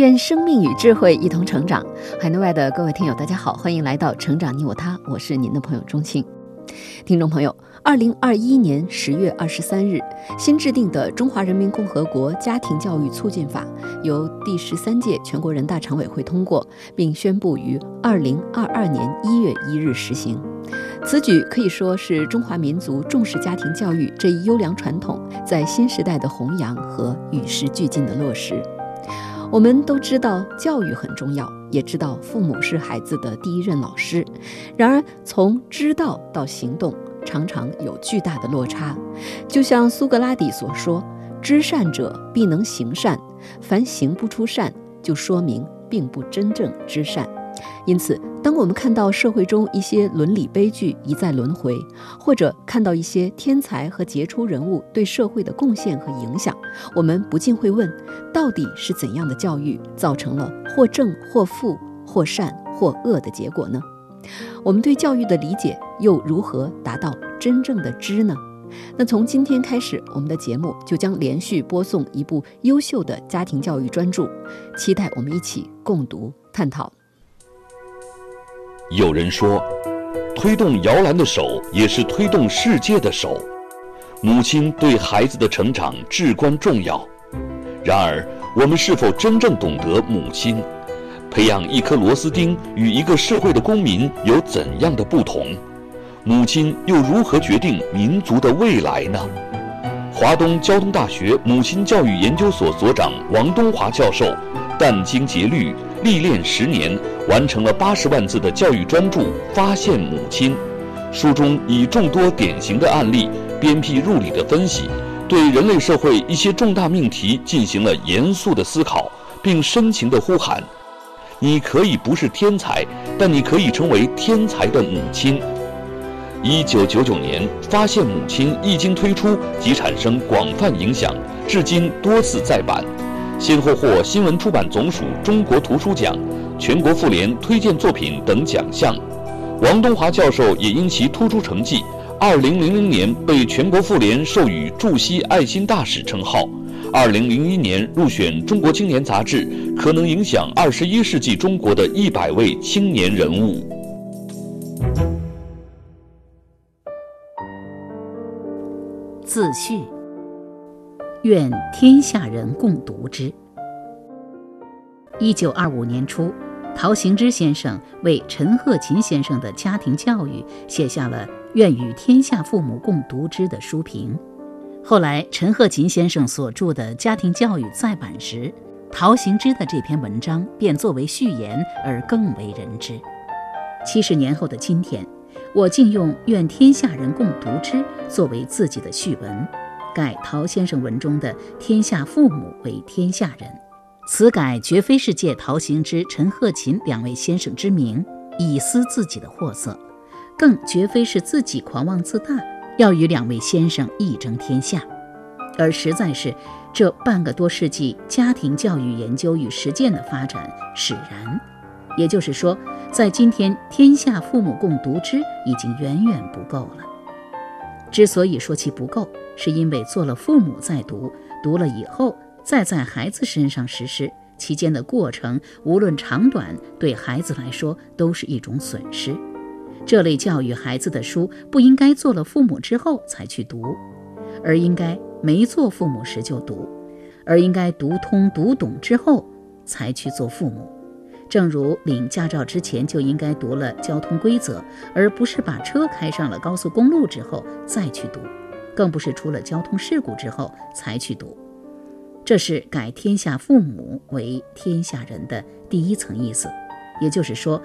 愿生命与智慧一同成长。海内外的各位听友，大家好，欢迎来到《成长你我他》，我是您的朋友钟庆。听众朋友，二零二一年十月二十三日，新制定的《中华人民共和国家庭教育促进法》由第十三届全国人大常委会通过，并宣布于二零二二年一月一日实行。此举可以说是中华民族重视家庭教育这一优良传统在新时代的弘扬和与时俱进的落实。我们都知道教育很重要，也知道父母是孩子的第一任老师。然而，从知道到行动，常常有巨大的落差。就像苏格拉底所说：“知善者必能行善，凡行不出善，就说明并不真正知善。”因此，当我们看到社会中一些伦理悲剧一再轮回，或者看到一些天才和杰出人物对社会的贡献和影响，我们不禁会问：到底是怎样的教育造成了或正或负、或善或恶的结果呢？我们对教育的理解又如何达到真正的知呢？那从今天开始，我们的节目就将连续播送一部优秀的家庭教育专著，期待我们一起共读探讨。有人说，推动摇篮的手也是推动世界的手。母亲对孩子的成长至关重要。然而，我们是否真正懂得母亲？培养一颗螺丝钉与一个社会的公民有怎样的不同？母亲又如何决定民族的未来呢？华东交通大学母亲教育研究所所长王东华教授殚精竭虑。历练十年，完成了八十万字的教育专著《发现母亲》。书中以众多典型的案例，鞭辟入里的分析，对人类社会一些重大命题进行了严肃的思考，并深情地呼喊：“你可以不是天才，但你可以成为天才的母亲。”一九九九年，《发现母亲》一经推出即产生广泛影响，至今多次再版。先后获新闻出版总署中国图书奖、全国妇联推荐作品等奖项。王东华教授也因其突出成绩，2000年被全国妇联授予驻西爱心大使称号。2001年入选《中国青年》杂志可能影响21世纪中国的一百位青年人物。自序。愿天下人共读之。一九二五年初，陶行知先生为陈鹤琴先生的家庭教育写下了“愿与天下父母共读之”的书评。后来，陈鹤琴先生所著的家庭教育再版时，陶行知的这篇文章便作为序言而更为人知。七十年后的今天，我竟用“愿天下人共读之”作为自己的序文。改陶先生文中的“天下父母”为“天下人”，此改绝非是借陶行知、陈鹤琴两位先生之名以私自己的货色，更绝非是自己狂妄自大，要与两位先生一争天下，而实在是这半个多世纪家庭教育研究与实践的发展使然。也就是说，在今天“天下父母共读之”已经远远不够了。之所以说其不够，是因为做了父母再读，读了以后再在孩子身上实施，期间的过程无论长短，对孩子来说都是一种损失。这类教育孩子的书不应该做了父母之后才去读，而应该没做父母时就读，而应该读通读懂之后才去做父母。正如领驾照之前就应该读了交通规则，而不是把车开上了高速公路之后再去读，更不是出了交通事故之后才去读。这是改天下父母为天下人的第一层意思，也就是说，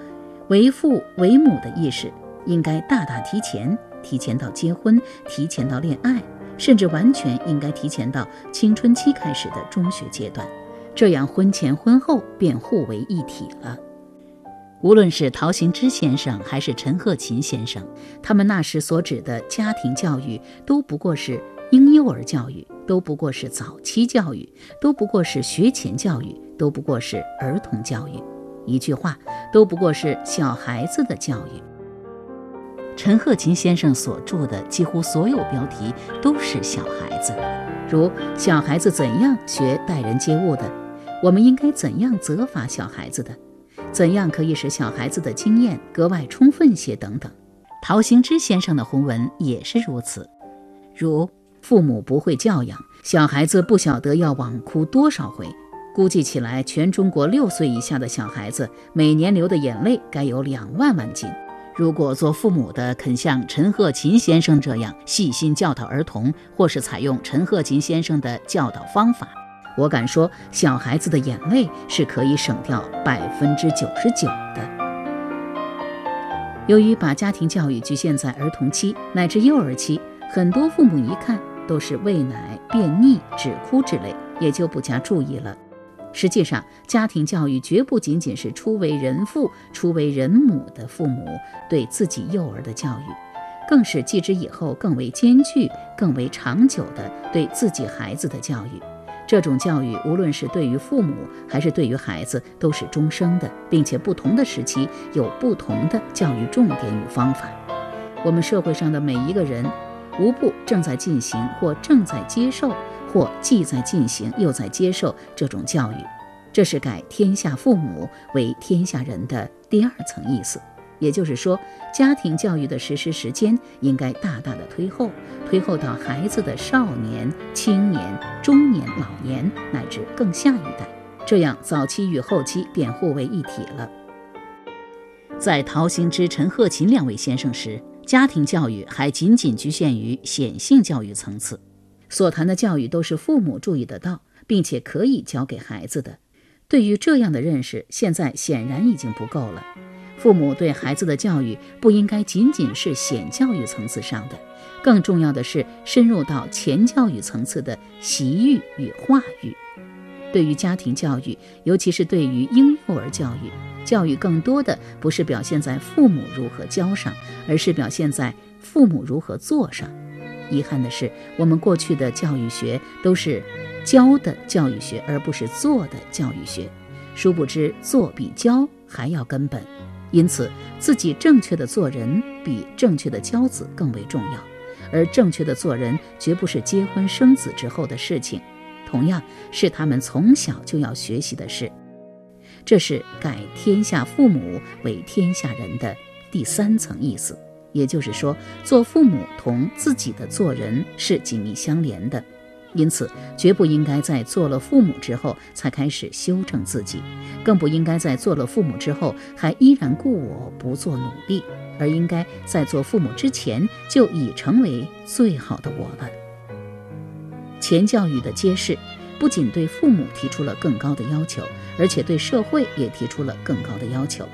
为父为母的意识应该大大提前，提前到结婚，提前到恋爱，甚至完全应该提前到青春期开始的中学阶段。这样婚前婚后便互为一体了。无论是陶行知先生还是陈鹤琴先生，他们那时所指的家庭教育，都不过是婴幼儿教育，都不过是早期教育，都不过是学前教育，都不过是儿童教育。一句话，都不过是小孩子的教育。陈鹤琴先生所著的几乎所有标题都是小孩子，如“小孩子怎样学待人接物的”，“我们应该怎样责罚小孩子的”。怎样可以使小孩子的经验格外充分些？等等，陶行知先生的红文也是如此。如父母不会教养小孩子，不晓得要枉哭多少回。估计起来，全中国六岁以下的小孩子每年流的眼泪该有两万万斤。如果做父母的肯像陈鹤琴先生这样细心教导儿童，或是采用陈鹤琴先生的教导方法。我敢说，小孩子的眼泪是可以省掉百分之九十九的。由于把家庭教育局限在儿童期乃至幼儿期，很多父母一看都是喂奶、便溺、止哭之类，也就不加注意了。实际上，家庭教育绝不仅仅是初为人父、初为人母的父母对自己幼儿的教育，更是继之以后更为艰巨、更为长久的对自己孩子的教育。这种教育，无论是对于父母还是对于孩子，都是终生的，并且不同的时期有不同的教育重点与方法。我们社会上的每一个人，无不正在进行或正在接受，或既在进行又在接受这种教育。这是改天下父母为天下人的第二层意思。也就是说，家庭教育的实施时间应该大大的推后，推后到孩子的少年、青年、中年、老年，乃至更下一代，这样早期与后期便互为一体了。在陶行知、陈鹤琴两位先生时，家庭教育还仅仅局限于显性教育层次，所谈的教育都是父母注意得到，并且可以教给孩子的。对于这样的认识，现在显然已经不够了。父母对孩子的教育不应该仅仅是显教育层次上的，更重要的是深入到前教育层次的习育与化育。对于家庭教育，尤其是对于婴幼儿教育，教育更多的不是表现在父母如何教上，而是表现在父母如何做上。遗憾的是，我们过去的教育学都是教的教育学，而不是做的教育学。殊不知，做比教还要根本。因此，自己正确的做人比正确的教子更为重要，而正确的做人绝不是结婚生子之后的事情，同样是他们从小就要学习的事。这是改天下父母为天下人的第三层意思，也就是说，做父母同自己的做人是紧密相连的。因此，绝不应该在做了父母之后才开始修正自己，更不应该在做了父母之后还依然故我不做努力，而应该在做父母之前就已成为最好的我了。前教育的揭示，不仅对父母提出了更高的要求，而且对社会也提出了更高的要求。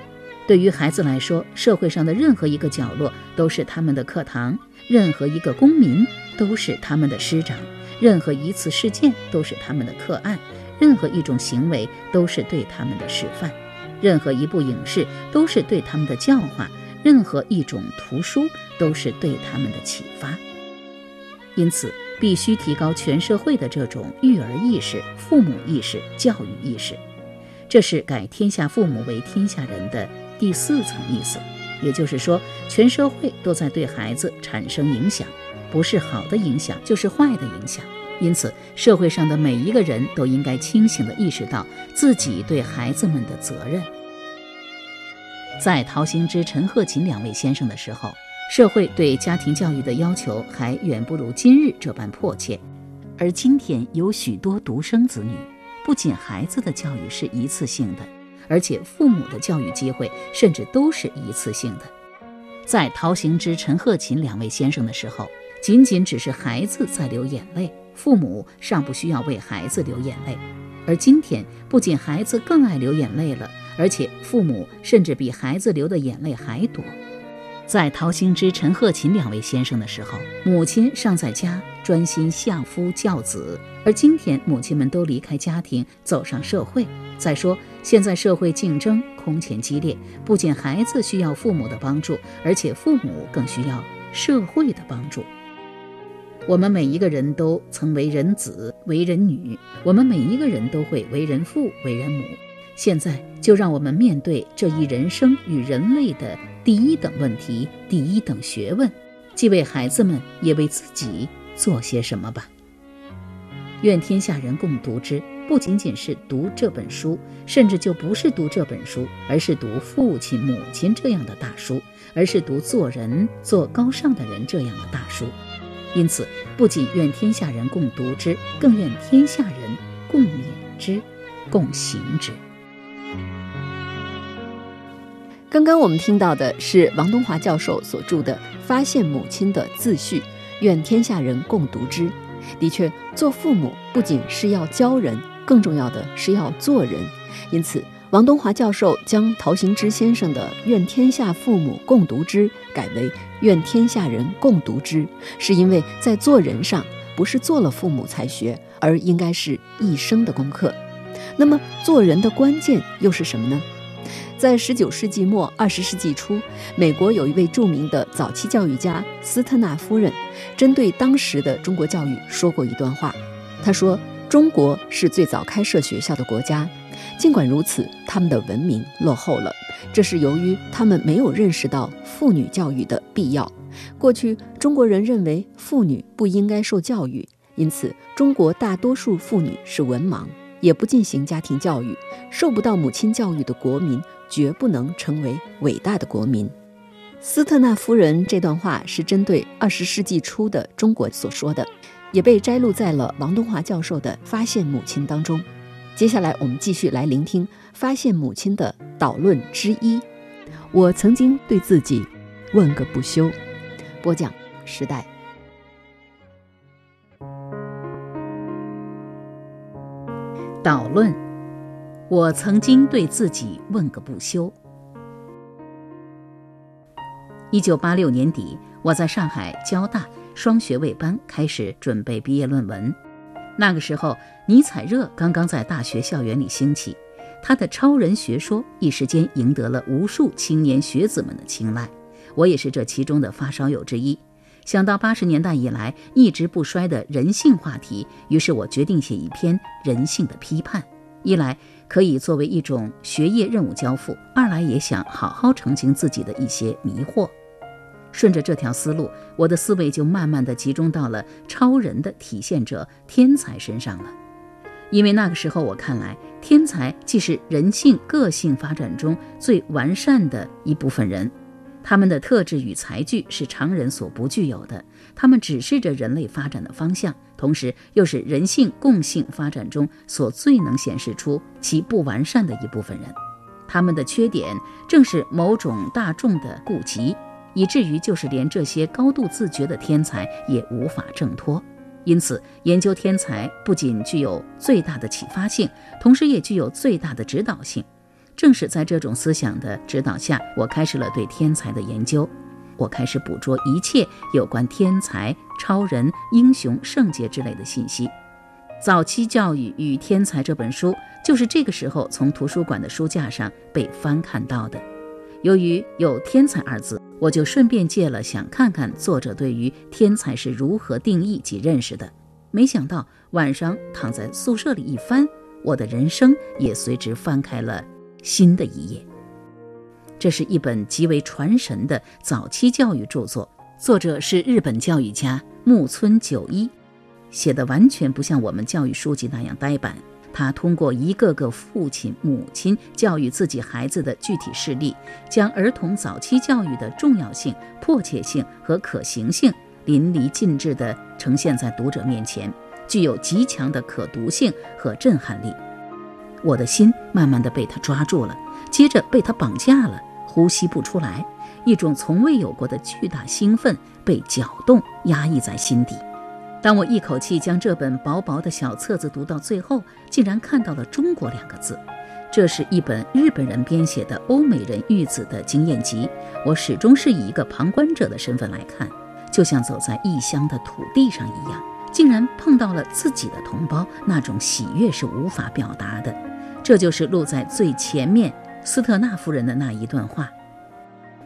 对于孩子来说，社会上的任何一个角落都是他们的课堂，任何一个公民都是他们的师长。任何一次事件都是他们的课案，任何一种行为都是对他们的示范，任何一部影视都是对他们的教化，任何一种图书都是对他们的启发。因此，必须提高全社会的这种育儿意识、父母意识、教育意识。这是改天下父母为天下人的第四层意思，也就是说，全社会都在对孩子产生影响。不是好的影响，就是坏的影响。因此，社会上的每一个人都应该清醒地意识到自己对孩子们的责任。在陶行知、陈鹤琴两位先生的时候，社会对家庭教育的要求还远不如今日这般迫切。而今天有许多独生子女，不仅孩子的教育是一次性的，而且父母的教育机会甚至都是一次性的。在陶行知、陈鹤琴两位先生的时候。仅仅只是孩子在流眼泪，父母尚不需要为孩子流眼泪。而今天，不仅孩子更爱流眼泪了，而且父母甚至比孩子流的眼泪还多。在陶行知、陈鹤琴两位先生的时候，母亲尚在家专心相夫教子。而今天，母亲们都离开家庭，走上社会。再说，现在社会竞争空前激烈，不仅孩子需要父母的帮助，而且父母更需要社会的帮助。我们每一个人都曾为人子、为人女，我们每一个人都会为人父、为人母。现在，就让我们面对这一人生与人类的第一等问题、第一等学问，既为孩子们，也为自己做些什么吧。愿天下人共读之，不仅仅是读这本书，甚至就不是读这本书，而是读父亲、母亲这样的大书，而是读做人、做高尚的人这样的大书。因此，不仅愿天下人共读之，更愿天下人共勉之、共行之。刚刚我们听到的是王东华教授所著的《发现母亲》的自序，愿天下人共读之。的确，做父母不仅是要教人，更重要的是要做人。因此，王东华教授将陶行知先生的“愿天下父母共读之”改为“愿天下人共读之”，是因为在做人上，不是做了父母才学，而应该是一生的功课。那么，做人的关键又是什么呢？在十九世纪末、二十世纪初，美国有一位著名的早期教育家斯特纳夫人，针对当时的中国教育说过一段话。她说：“中国是最早开设学校的国家，尽管如此，他们的文明落后了。这是由于他们没有认识到妇女教育的必要。过去，中国人认为妇女不应该受教育，因此中国大多数妇女是文盲，也不进行家庭教育，受不到母亲教育的国民。”绝不能成为伟大的国民。斯特纳夫人这段话是针对二十世纪初的中国所说的，也被摘录在了王东华教授的《发现母亲》当中。接下来，我们继续来聆听《发现母亲》的导论之一。我曾经对自己问个不休。播讲时代。导论。我曾经对自己问个不休。一九八六年底，我在上海交大双学位班开始准备毕业论文。那个时候，尼采热刚刚在大学校园里兴起，他的超人学说一时间赢得了无数青年学子们的青睐。我也是这其中的发烧友之一。想到八十年代以来一直不衰的人性话题，于是我决定写一篇人性的批判。一来可以作为一种学业任务交付，二来也想好好澄清自己的一些迷惑。顺着这条思路，我的思维就慢慢的集中到了超人的体现者天才身上了。因为那个时候我看来，天才既是人性个性发展中最完善的一部分人。他们的特质与才具是常人所不具有的，他们指示着人类发展的方向，同时又是人性共性发展中所最能显示出其不完善的一部分人。他们的缺点正是某种大众的顾及，以至于就是连这些高度自觉的天才也无法挣脱。因此，研究天才不仅具有最大的启发性，同时也具有最大的指导性。正是在这种思想的指导下，我开始了对天才的研究。我开始捕捉一切有关天才、超人、英雄、圣洁之类的信息。《早期教育与天才》这本书就是这个时候从图书馆的书架上被翻看到的。由于有“天才”二字，我就顺便借了，想看看作者对于天才是如何定义及认识的。没想到晚上躺在宿舍里一翻，我的人生也随之翻开了。新的一页。这是一本极为传神的早期教育著作，作者是日本教育家木村久一，写的完全不像我们教育书籍那样呆板。他通过一个个父亲、母亲教育自己孩子的具体事例，将儿童早期教育的重要性、迫切性和可行性淋漓尽致地呈现在读者面前，具有极强的可读性和震撼力。我的心慢慢的被他抓住了，接着被他绑架了，呼吸不出来，一种从未有过的巨大兴奋被搅动、压抑在心底。当我一口气将这本薄薄的小册子读到最后，竟然看到了“中国”两个字。这是一本日本人编写的欧美人育子的经验集，我始终是以一个旁观者的身份来看。就像走在异乡的土地上一样，竟然碰到了自己的同胞，那种喜悦是无法表达的。这就是录在最前面斯特纳夫人的那一段话。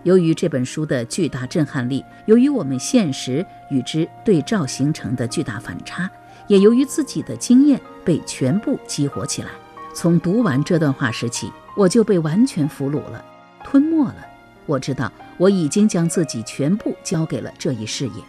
由于这本书的巨大震撼力，由于我们现实与之对照形成的巨大反差，也由于自己的经验被全部激活起来，从读完这段话时起，我就被完全俘虏了，吞没了。我知道我已经将自己全部交给了这一事业，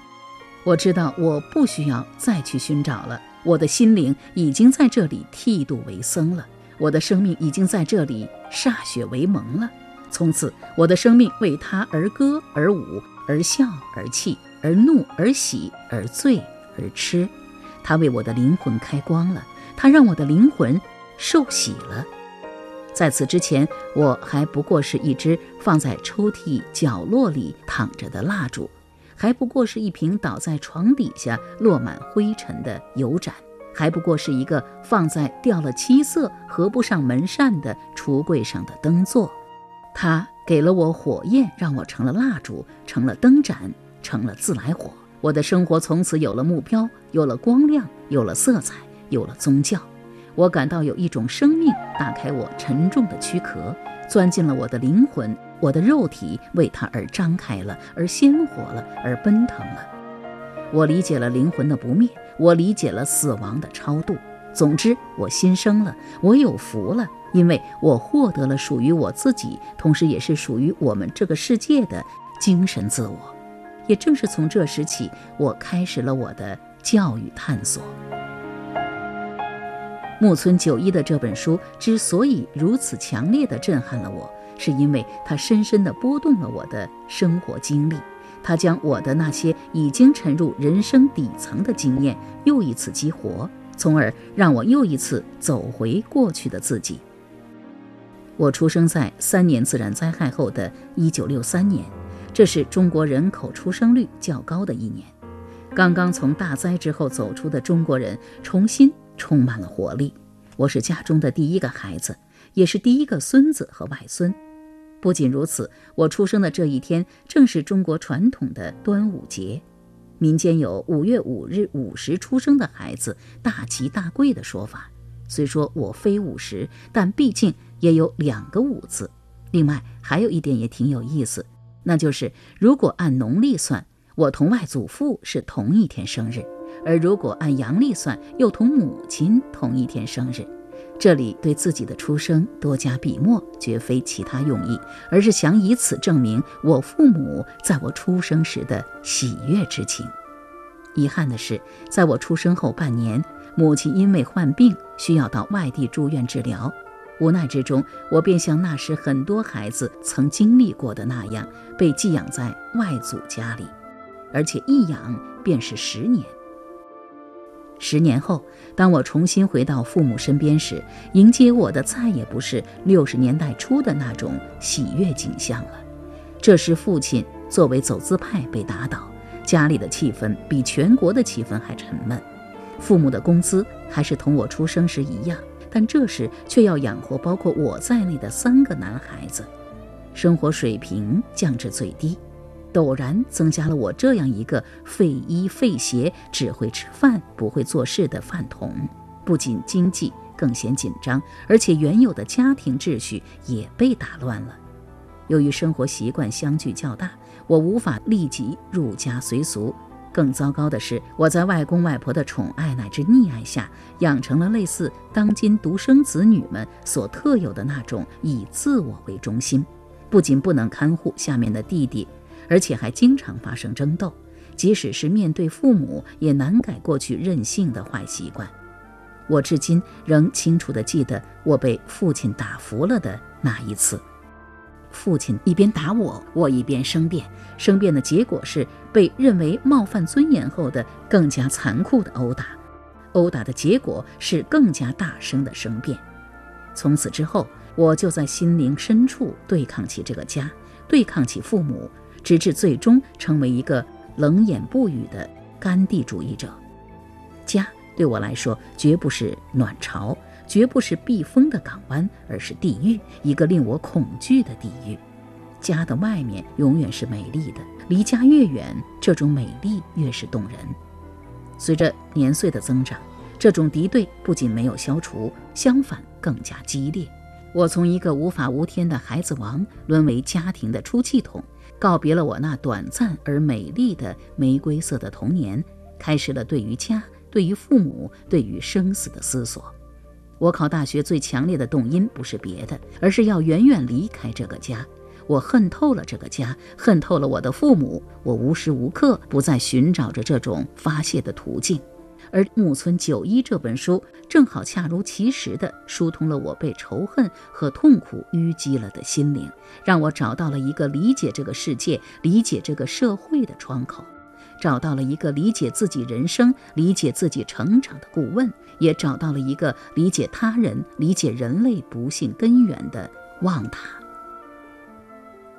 我知道我不需要再去寻找了。我的心灵已经在这里剃度为僧了，我的生命已经在这里歃血为盟了。从此，我的生命为他而歌而舞而笑而泣而怒而喜而醉而痴。他为我的灵魂开光了，他让我的灵魂受洗了。在此之前，我还不过是一只放在抽屉角落里躺着的蜡烛，还不过是一瓶倒在床底下落满灰尘的油盏，还不过是一个放在掉了漆色合不上门扇的橱柜上的灯座。他给了我火焰，让我成了蜡烛，成了灯盏，成了自来火。我的生活从此有了目标，有了光亮，有了色彩，有了宗教。我感到有一种生命打开我沉重的躯壳，钻进了我的灵魂，我的肉体为它而张开了，而鲜活了，而奔腾了。我理解了灵魂的不灭，我理解了死亡的超度。总之，我新生了，我有福了，因为我获得了属于我自己，同时也是属于我们这个世界的精神自我。也正是从这时起，我开始了我的教育探索。木村久一的这本书之所以如此强烈地震撼了我，是因为它深深地拨动了我的生活经历，它将我的那些已经沉入人生底层的经验又一次激活。从而让我又一次走回过去的自己。我出生在三年自然灾害后的一九六三年，这是中国人口出生率较高的一年。刚刚从大灾之后走出的中国人重新充满了活力。我是家中的第一个孩子，也是第一个孙子和外孙。不仅如此，我出生的这一天正是中国传统的端午节。民间有五月五日午时出生的孩子大吉大贵的说法。虽说我非午时，但毕竟也有两个午字。另外还有一点也挺有意思，那就是如果按农历算，我同外祖父是同一天生日；而如果按阳历算，又同母亲同一天生日。这里对自己的出生多加笔墨，绝非其他用意，而是想以此证明我父母在我出生时的喜悦之情。遗憾的是，在我出生后半年，母亲因为患病需要到外地住院治疗，无奈之中，我便像那时很多孩子曾经历过的那样，被寄养在外祖家里，而且一养便是十年。十年后，当我重新回到父母身边时，迎接我的再也不是六十年代初的那种喜悦景象了。这时，父亲作为走资派被打倒，家里的气氛比全国的气氛还沉闷。父母的工资还是同我出生时一样，但这时却要养活包括我在内的三个男孩子，生活水平降至最低。陡然增加了我这样一个废衣废鞋、只会吃饭不会做事的饭桶，不仅经济更显紧张，而且原有的家庭秩序也被打乱了。由于生活习惯相距较大，我无法立即入家随俗。更糟糕的是，我在外公外婆的宠爱乃至溺爱下，养成了类似当今独生子女们所特有的那种以自我为中心，不仅不能看护下面的弟弟。而且还经常发生争斗，即使是面对父母，也难改过去任性的坏习惯。我至今仍清楚地记得我被父亲打服了的那一次。父亲一边打我，我一边生辩。生辩的结果是被认为冒犯尊严后的更加残酷的殴打。殴打的结果是更加大声的生辩。从此之后，我就在心灵深处对抗起这个家，对抗起父母。直至最终成为一个冷眼不语的甘地主义者。家对我来说绝不是暖巢，绝不是避风的港湾，而是地狱，一个令我恐惧的地狱。家的外面永远是美丽的，离家越远，这种美丽越是动人。随着年岁的增长，这种敌对不仅没有消除，相反更加激烈。我从一个无法无天的孩子王，沦为家庭的出气筒，告别了我那短暂而美丽的玫瑰色的童年，开始了对于家、对于父母、对于生死的思索。我考大学最强烈的动因不是别的，而是要远远离开这个家。我恨透了这个家，恨透了我的父母。我无时无刻不在寻找着这种发泄的途径。而木村久一这本书正好恰如其时地疏通了我被仇恨和痛苦淤积了的心灵，让我找到了一个理解这个世界、理解这个社会的窗口，找到了一个理解自己人生、理解自己成长的顾问，也找到了一个理解他人、理解人类不幸根源的望塔。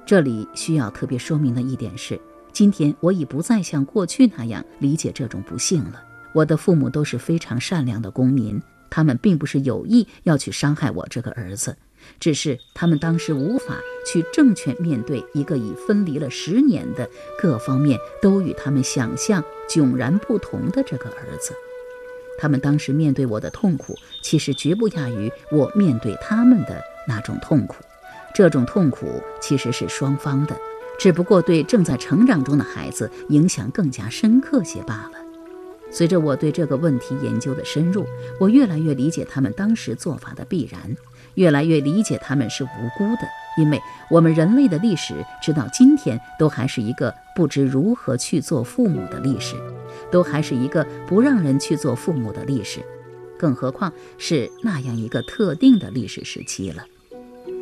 这里需要特别说明的一点是，今天我已不再像过去那样理解这种不幸了。我的父母都是非常善良的公民，他们并不是有意要去伤害我这个儿子，只是他们当时无法去正确面对一个已分离了十年的、各方面都与他们想象迥然不同的这个儿子。他们当时面对我的痛苦，其实绝不亚于我面对他们的那种痛苦。这种痛苦其实是双方的，只不过对正在成长中的孩子影响更加深刻些罢了。随着我对这个问题研究的深入，我越来越理解他们当时做法的必然，越来越理解他们是无辜的，因为我们人类的历史直到今天都还是一个不知如何去做父母的历史，都还是一个不让人去做父母的历史，更何况是那样一个特定的历史时期了。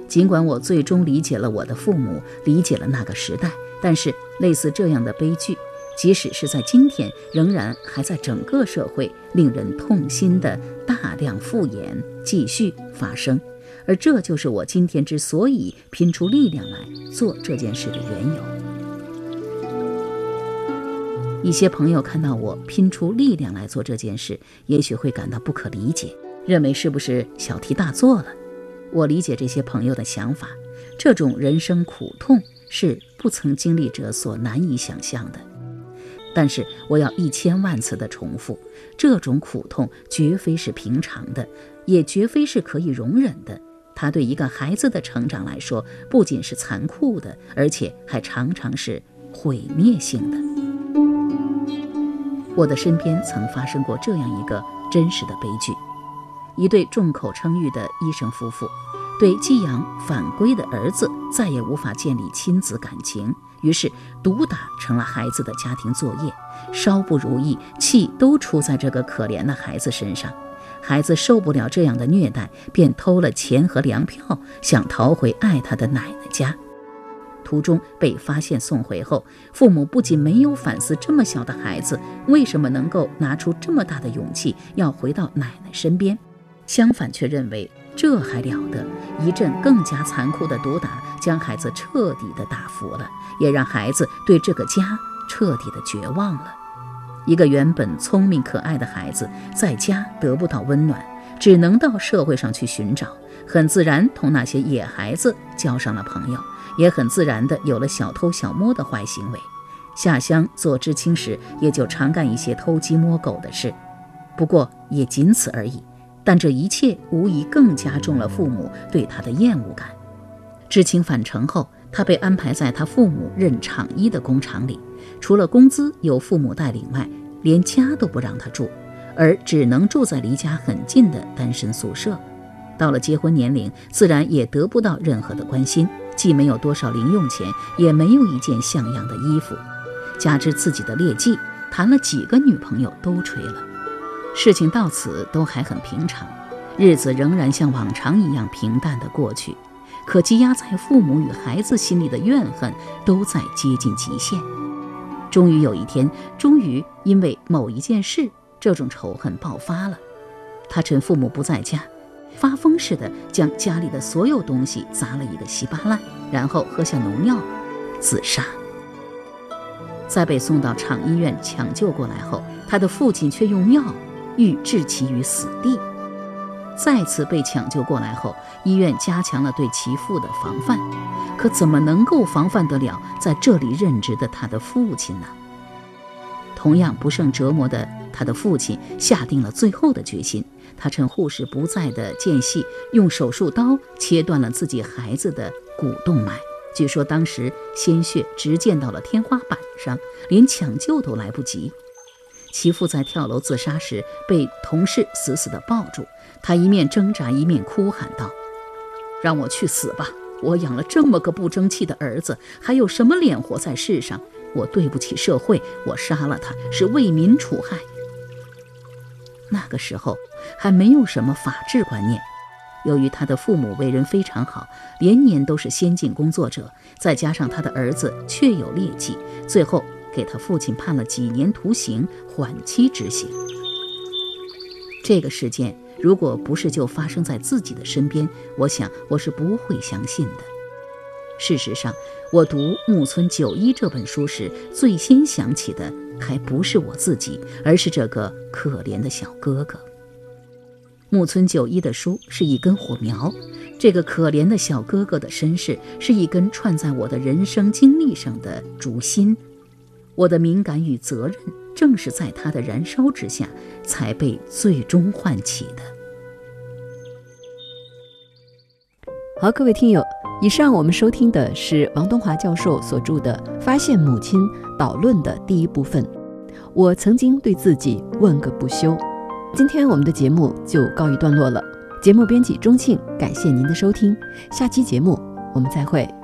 尽管我最终理解了我的父母，理解了那个时代，但是类似这样的悲剧。即使是在今天，仍然还在整个社会令人痛心的大量复演继续发生，而这就是我今天之所以拼出力量来做这件事的缘由。一些朋友看到我拼出力量来做这件事，也许会感到不可理解，认为是不是小题大做了？我理解这些朋友的想法，这种人生苦痛是不曾经历者所难以想象的。但是我要一千万次的重复，这种苦痛绝非是平常的，也绝非是可以容忍的。它对一个孩子的成长来说，不仅是残酷的，而且还常常是毁灭性的。我的身边曾发生过这样一个真实的悲剧：一对众口称誉的医生夫妇，对寄养返归的儿子再也无法建立亲子感情。于是，毒打成了孩子的家庭作业，稍不如意，气都出在这个可怜的孩子身上。孩子受不了这样的虐待，便偷了钱和粮票，想逃回爱他的奶奶家。途中被发现送回后，父母不仅没有反思这么小的孩子为什么能够拿出这么大的勇气要回到奶奶身边，相反却认为。这还了得！一阵更加残酷的毒打，将孩子彻底的打服了，也让孩子对这个家彻底的绝望了。一个原本聪明可爱的孩子，在家得不到温暖，只能到社会上去寻找，很自然同那些野孩子交上了朋友，也很自然的有了小偷小摸的坏行为。下乡做知青时，也就常干一些偷鸡摸狗的事，不过也仅此而已。但这一切无疑更加重了父母对他的厌恶感。知青返城后，他被安排在他父母任厂医的工厂里，除了工资由父母带领外，连家都不让他住，而只能住在离家很近的单身宿舍。到了结婚年龄，自然也得不到任何的关心，既没有多少零用钱，也没有一件像样的衣服，加之自己的劣迹，谈了几个女朋友都吹了。事情到此都还很平常，日子仍然像往常一样平淡的过去。可积压在父母与孩子心里的怨恨都在接近极限。终于有一天，终于因为某一件事，这种仇恨爆发了。他趁父母不在家，发疯似的将家里的所有东西砸了一个稀巴烂，然后喝下农药，自杀。在被送到厂医院抢救过来后，他的父亲却用药。欲置其于死地。再次被抢救过来后，医院加强了对其父的防范。可怎么能够防范得了在这里任职的他的父亲呢？同样不胜折磨的他的父亲下定了最后的决心，他趁护士不在的间隙，用手术刀切断了自己孩子的股动脉。据说当时鲜血直溅到了天花板上，连抢救都来不及。其父在跳楼自杀时被同事死死地抱住，他一面挣扎一面哭喊道：“让我去死吧！我养了这么个不争气的儿子，还有什么脸活在世上？我对不起社会，我杀了他是为民除害。”那个时候还没有什么法治观念，由于他的父母为人非常好，连年都是先进工作者，再加上他的儿子确有劣迹，最后。给他父亲判了几年徒刑，缓期执行。这个事件如果不是就发生在自己的身边，我想我是不会相信的。事实上，我读《木村九一》这本书时，最先想起的还不是我自己，而是这个可怜的小哥哥。木村九一的书是一根火苗，这个可怜的小哥哥的身世是一根串在我的人生经历上的竹心。我的敏感与责任，正是在它的燃烧之下，才被最终唤起的。好，各位听友，以上我们收听的是王东华教授所著的《发现母亲导论》的第一部分。我曾经对自己问个不休。今天我们的节目就告一段落了。节目编辑钟庆，感谢您的收听。下期节目我们再会。